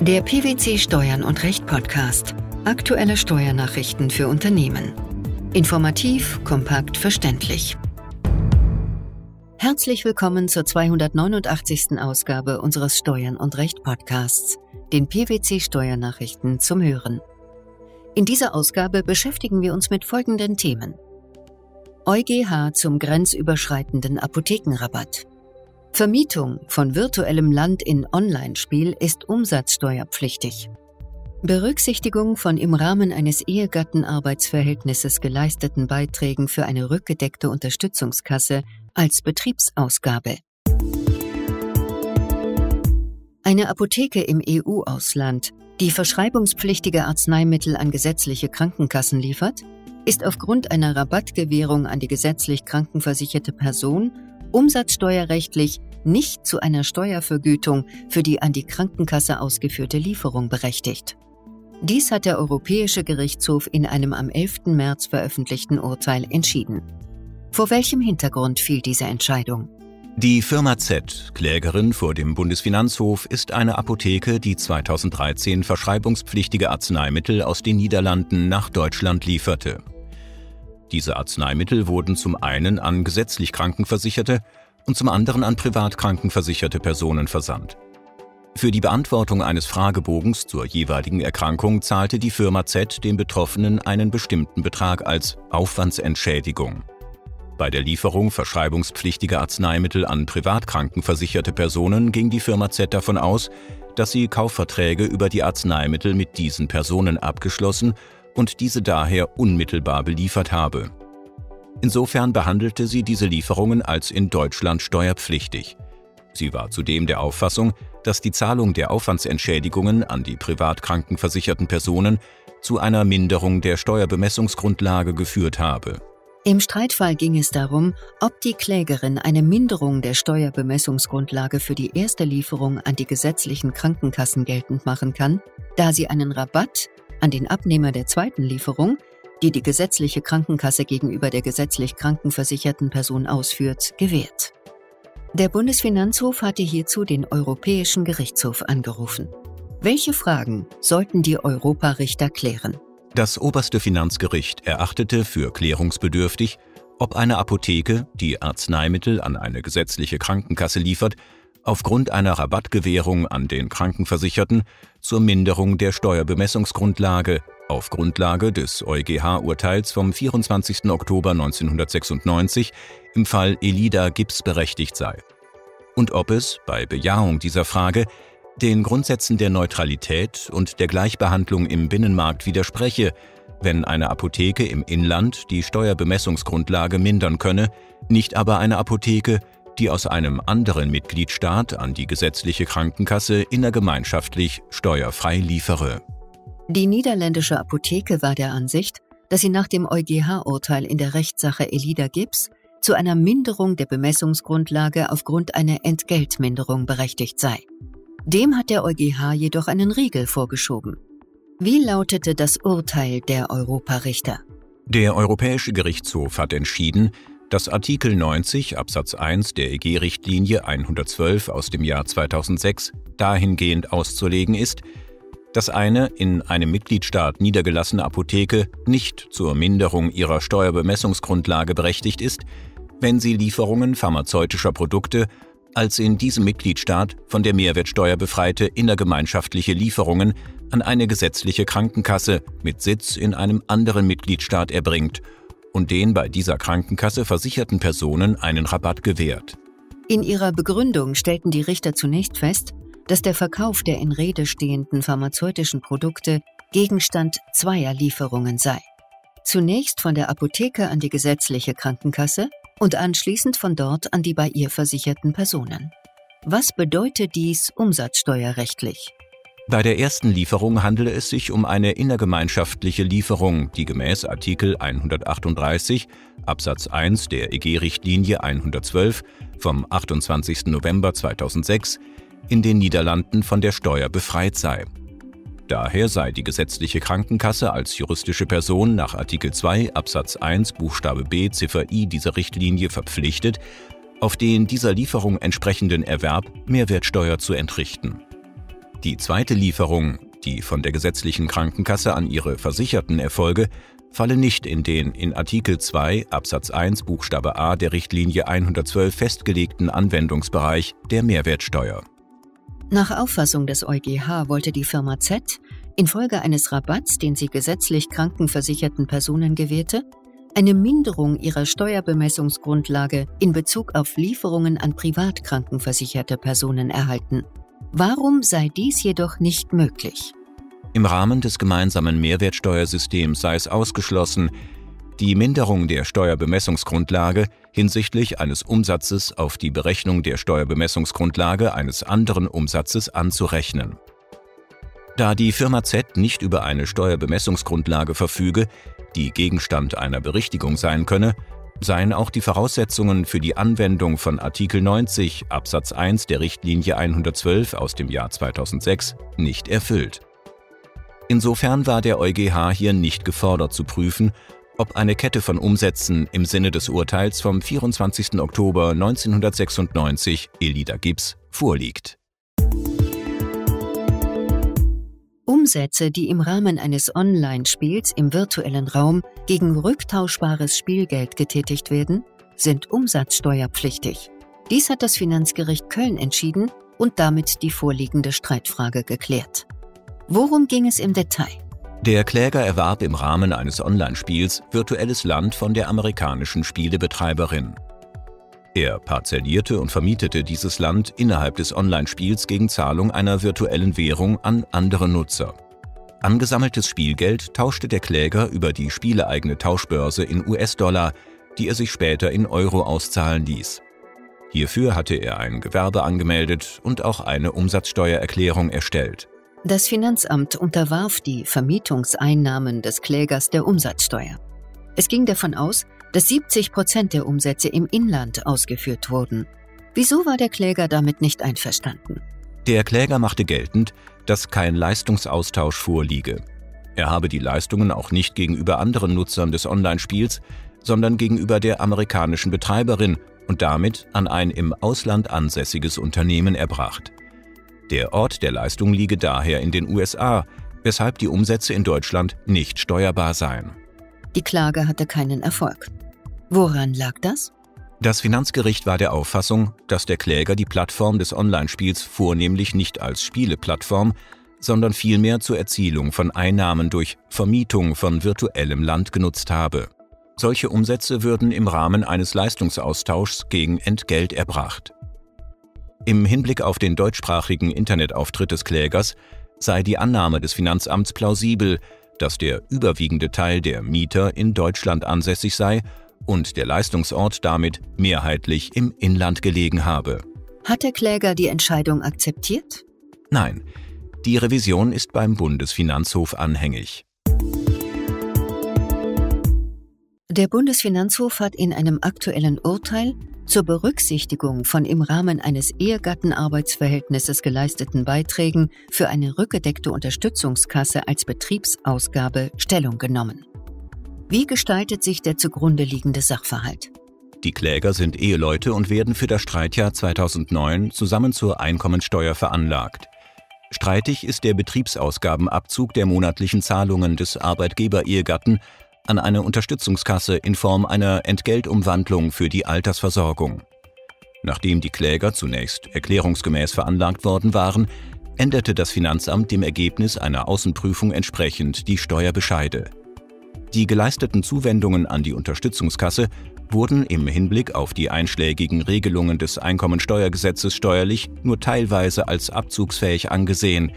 Der PwC Steuern und Recht Podcast. Aktuelle Steuernachrichten für Unternehmen. Informativ, kompakt, verständlich. Herzlich willkommen zur 289. Ausgabe unseres Steuern und Recht Podcasts, den PwC Steuernachrichten zum Hören. In dieser Ausgabe beschäftigen wir uns mit folgenden Themen. EuGH zum grenzüberschreitenden Apothekenrabatt. Vermietung von virtuellem Land in Online-Spiel ist umsatzsteuerpflichtig. Berücksichtigung von im Rahmen eines Ehegattenarbeitsverhältnisses geleisteten Beiträgen für eine rückgedeckte Unterstützungskasse als Betriebsausgabe. Eine Apotheke im EU-Ausland, die verschreibungspflichtige Arzneimittel an gesetzliche Krankenkassen liefert, ist aufgrund einer Rabattgewährung an die gesetzlich krankenversicherte Person umsatzsteuerrechtlich nicht zu einer Steuervergütung für die an die Krankenkasse ausgeführte Lieferung berechtigt. Dies hat der Europäische Gerichtshof in einem am 11. März veröffentlichten Urteil entschieden. Vor welchem Hintergrund fiel diese Entscheidung? Die Firma Z, Klägerin vor dem Bundesfinanzhof, ist eine Apotheke, die 2013 verschreibungspflichtige Arzneimittel aus den Niederlanden nach Deutschland lieferte. Diese Arzneimittel wurden zum einen an gesetzlich Krankenversicherte und zum anderen an privat krankenversicherte Personen versandt. Für die Beantwortung eines Fragebogens zur jeweiligen Erkrankung zahlte die Firma Z den Betroffenen einen bestimmten Betrag als Aufwandsentschädigung. Bei der Lieferung verschreibungspflichtiger Arzneimittel an privat krankenversicherte Personen ging die Firma Z davon aus, dass sie Kaufverträge über die Arzneimittel mit diesen Personen abgeschlossen und diese daher unmittelbar beliefert habe. Insofern behandelte sie diese Lieferungen als in Deutschland steuerpflichtig. Sie war zudem der Auffassung, dass die Zahlung der Aufwandsentschädigungen an die privat krankenversicherten Personen zu einer Minderung der Steuerbemessungsgrundlage geführt habe. Im Streitfall ging es darum, ob die Klägerin eine Minderung der Steuerbemessungsgrundlage für die erste Lieferung an die gesetzlichen Krankenkassen geltend machen kann, da sie einen Rabatt an den Abnehmer der zweiten Lieferung, die die gesetzliche Krankenkasse gegenüber der gesetzlich krankenversicherten Person ausführt, gewährt. Der Bundesfinanzhof hatte hierzu den Europäischen Gerichtshof angerufen. Welche Fragen sollten die Europarichter klären? Das oberste Finanzgericht erachtete für klärungsbedürftig, ob eine Apotheke, die Arzneimittel an eine gesetzliche Krankenkasse liefert, aufgrund einer Rabattgewährung an den Krankenversicherten zur Minderung der Steuerbemessungsgrundlage auf Grundlage des EuGH-Urteils vom 24. Oktober 1996 im Fall Elida Gips berechtigt sei. Und ob es, bei Bejahung dieser Frage, den Grundsätzen der Neutralität und der Gleichbehandlung im Binnenmarkt widerspreche, wenn eine Apotheke im Inland die Steuerbemessungsgrundlage mindern könne, nicht aber eine Apotheke, die aus einem anderen Mitgliedstaat an die gesetzliche Krankenkasse innergemeinschaftlich steuerfrei liefere. Die niederländische Apotheke war der Ansicht, dass sie nach dem EuGH-Urteil in der Rechtssache Elida Gibbs zu einer Minderung der Bemessungsgrundlage aufgrund einer Entgeltminderung berechtigt sei. Dem hat der EuGH jedoch einen Riegel vorgeschoben. Wie lautete das Urteil der Europarichter? Der Europäische Gerichtshof hat entschieden, dass Artikel 90 Absatz 1 der EG-Richtlinie 112 aus dem Jahr 2006 dahingehend auszulegen ist, dass eine in einem Mitgliedstaat niedergelassene Apotheke nicht zur Minderung ihrer Steuerbemessungsgrundlage berechtigt ist, wenn sie Lieferungen pharmazeutischer Produkte als in diesem Mitgliedstaat von der Mehrwertsteuer befreite innergemeinschaftliche Lieferungen an eine gesetzliche Krankenkasse mit Sitz in einem anderen Mitgliedstaat erbringt und den bei dieser Krankenkasse versicherten Personen einen Rabatt gewährt. In ihrer Begründung stellten die Richter zunächst fest, dass der Verkauf der in Rede stehenden pharmazeutischen Produkte Gegenstand zweier Lieferungen sei. Zunächst von der Apotheke an die gesetzliche Krankenkasse und anschließend von dort an die bei ihr versicherten Personen. Was bedeutet dies umsatzsteuerrechtlich? Bei der ersten Lieferung handele es sich um eine innergemeinschaftliche Lieferung, die gemäß Artikel 138 Absatz 1 der EG-Richtlinie 112 vom 28. November 2006 in den Niederlanden von der Steuer befreit sei. Daher sei die gesetzliche Krankenkasse als juristische Person nach Artikel 2 Absatz 1 Buchstabe b Ziffer i dieser Richtlinie verpflichtet, auf den dieser Lieferung entsprechenden Erwerb Mehrwertsteuer zu entrichten. Die zweite Lieferung, die von der gesetzlichen Krankenkasse an ihre Versicherten erfolge, falle nicht in den in Artikel 2 Absatz 1 Buchstabe a der Richtlinie 112 festgelegten Anwendungsbereich der Mehrwertsteuer. Nach Auffassung des EuGH wollte die Firma Z infolge eines Rabatts, den sie gesetzlich krankenversicherten Personen gewährte, eine Minderung ihrer Steuerbemessungsgrundlage in Bezug auf Lieferungen an privat krankenversicherte Personen erhalten. Warum sei dies jedoch nicht möglich? Im Rahmen des gemeinsamen Mehrwertsteuersystems sei es ausgeschlossen, die Minderung der Steuerbemessungsgrundlage hinsichtlich eines Umsatzes auf die Berechnung der Steuerbemessungsgrundlage eines anderen Umsatzes anzurechnen. Da die Firma Z nicht über eine Steuerbemessungsgrundlage verfüge, die Gegenstand einer Berichtigung sein könne, seien auch die Voraussetzungen für die Anwendung von Artikel 90 Absatz 1 der Richtlinie 112 aus dem Jahr 2006 nicht erfüllt. Insofern war der EuGH hier nicht gefordert zu prüfen, ob eine Kette von Umsätzen im Sinne des Urteils vom 24. Oktober 1996 Elida Gibbs vorliegt. Umsätze, die im Rahmen eines Online-Spiels im virtuellen Raum gegen rücktauschbares Spielgeld getätigt werden, sind umsatzsteuerpflichtig. Dies hat das Finanzgericht Köln entschieden und damit die vorliegende Streitfrage geklärt. Worum ging es im Detail? Der Kläger erwarb im Rahmen eines Online-Spiels virtuelles Land von der amerikanischen Spielebetreiberin. Er parzellierte und vermietete dieses Land innerhalb des Online-Spiels gegen Zahlung einer virtuellen Währung an andere Nutzer. Angesammeltes Spielgeld tauschte der Kläger über die spieleeigene Tauschbörse in US-Dollar, die er sich später in Euro auszahlen ließ. Hierfür hatte er ein Gewerbe angemeldet und auch eine Umsatzsteuererklärung erstellt. Das Finanzamt unterwarf die Vermietungseinnahmen des Klägers der Umsatzsteuer. Es ging davon aus, dass 70 Prozent der Umsätze im Inland ausgeführt wurden. Wieso war der Kläger damit nicht einverstanden? Der Kläger machte geltend, dass kein Leistungsaustausch vorliege. Er habe die Leistungen auch nicht gegenüber anderen Nutzern des Online-Spiels, sondern gegenüber der amerikanischen Betreiberin und damit an ein im Ausland ansässiges Unternehmen erbracht. Der Ort der Leistung liege daher in den USA, weshalb die Umsätze in Deutschland nicht steuerbar seien. Die Klage hatte keinen Erfolg. Woran lag das? Das Finanzgericht war der Auffassung, dass der Kläger die Plattform des Online-Spiels vornehmlich nicht als Spieleplattform, sondern vielmehr zur Erzielung von Einnahmen durch Vermietung von virtuellem Land genutzt habe. Solche Umsätze würden im Rahmen eines Leistungsaustauschs gegen Entgelt erbracht. Im Hinblick auf den deutschsprachigen Internetauftritt des Klägers sei die Annahme des Finanzamts plausibel, dass der überwiegende Teil der Mieter in Deutschland ansässig sei und der Leistungsort damit mehrheitlich im Inland gelegen habe. Hat der Kläger die Entscheidung akzeptiert? Nein, die Revision ist beim Bundesfinanzhof anhängig. Der Bundesfinanzhof hat in einem aktuellen Urteil zur Berücksichtigung von im Rahmen eines Ehegattenarbeitsverhältnisses geleisteten Beiträgen für eine rückgedeckte Unterstützungskasse als Betriebsausgabe Stellung genommen. Wie gestaltet sich der zugrunde liegende Sachverhalt? Die Kläger sind Eheleute und werden für das Streitjahr 2009 zusammen zur Einkommensteuer veranlagt. Streitig ist der Betriebsausgabenabzug der monatlichen Zahlungen des Arbeitgeber-Ehegatten an eine Unterstützungskasse in Form einer Entgeltumwandlung für die Altersversorgung. Nachdem die Kläger zunächst erklärungsgemäß veranlagt worden waren, änderte das Finanzamt dem Ergebnis einer Außenprüfung entsprechend die Steuerbescheide. Die geleisteten Zuwendungen an die Unterstützungskasse wurden im Hinblick auf die einschlägigen Regelungen des Einkommensteuergesetzes steuerlich nur teilweise als abzugsfähig angesehen,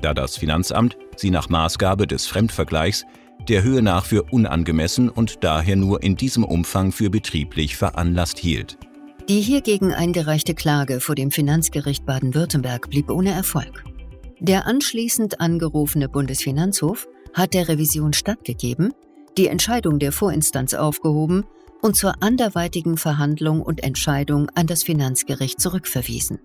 da das Finanzamt sie nach Maßgabe des Fremdvergleichs der Höhe nach für unangemessen und daher nur in diesem Umfang für betrieblich veranlasst hielt. Die hiergegen eingereichte Klage vor dem Finanzgericht Baden-Württemberg blieb ohne Erfolg. Der anschließend angerufene Bundesfinanzhof hat der Revision stattgegeben, die Entscheidung der Vorinstanz aufgehoben und zur anderweitigen Verhandlung und Entscheidung an das Finanzgericht zurückverwiesen.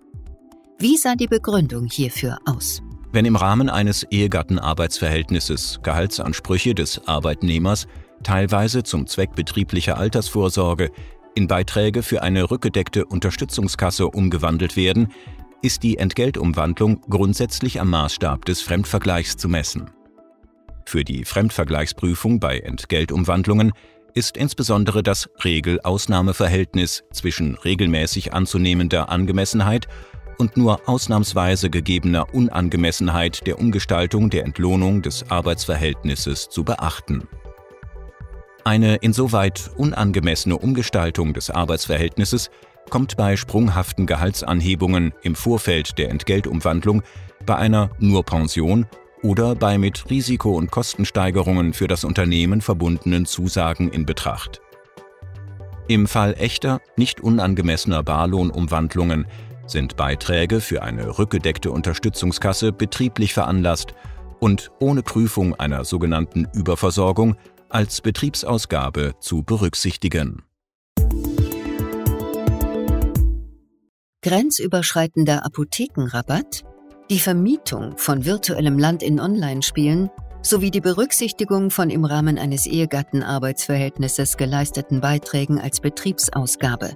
Wie sah die Begründung hierfür aus? Wenn im Rahmen eines Ehegattenarbeitsverhältnisses Gehaltsansprüche des Arbeitnehmers teilweise zum Zweck betrieblicher Altersvorsorge in Beiträge für eine rückgedeckte Unterstützungskasse umgewandelt werden, ist die Entgeltumwandlung grundsätzlich am Maßstab des Fremdvergleichs zu messen. Für die Fremdvergleichsprüfung bei Entgeltumwandlungen ist insbesondere das Regel-Ausnahmeverhältnis zwischen regelmäßig anzunehmender Angemessenheit und nur ausnahmsweise gegebener Unangemessenheit der Umgestaltung der Entlohnung des Arbeitsverhältnisses zu beachten. Eine insoweit unangemessene Umgestaltung des Arbeitsverhältnisses kommt bei sprunghaften Gehaltsanhebungen im Vorfeld der Entgeltumwandlung bei einer nur Pension oder bei mit Risiko- und Kostensteigerungen für das Unternehmen verbundenen Zusagen in Betracht. Im Fall echter, nicht unangemessener Barlohnumwandlungen sind Beiträge für eine rückgedeckte Unterstützungskasse betrieblich veranlasst und ohne Prüfung einer sogenannten Überversorgung als Betriebsausgabe zu berücksichtigen. Grenzüberschreitender Apothekenrabatt die Vermietung von virtuellem Land in Online-Spielen sowie die Berücksichtigung von im Rahmen eines Ehegattenarbeitsverhältnisses geleisteten Beiträgen als Betriebsausgabe.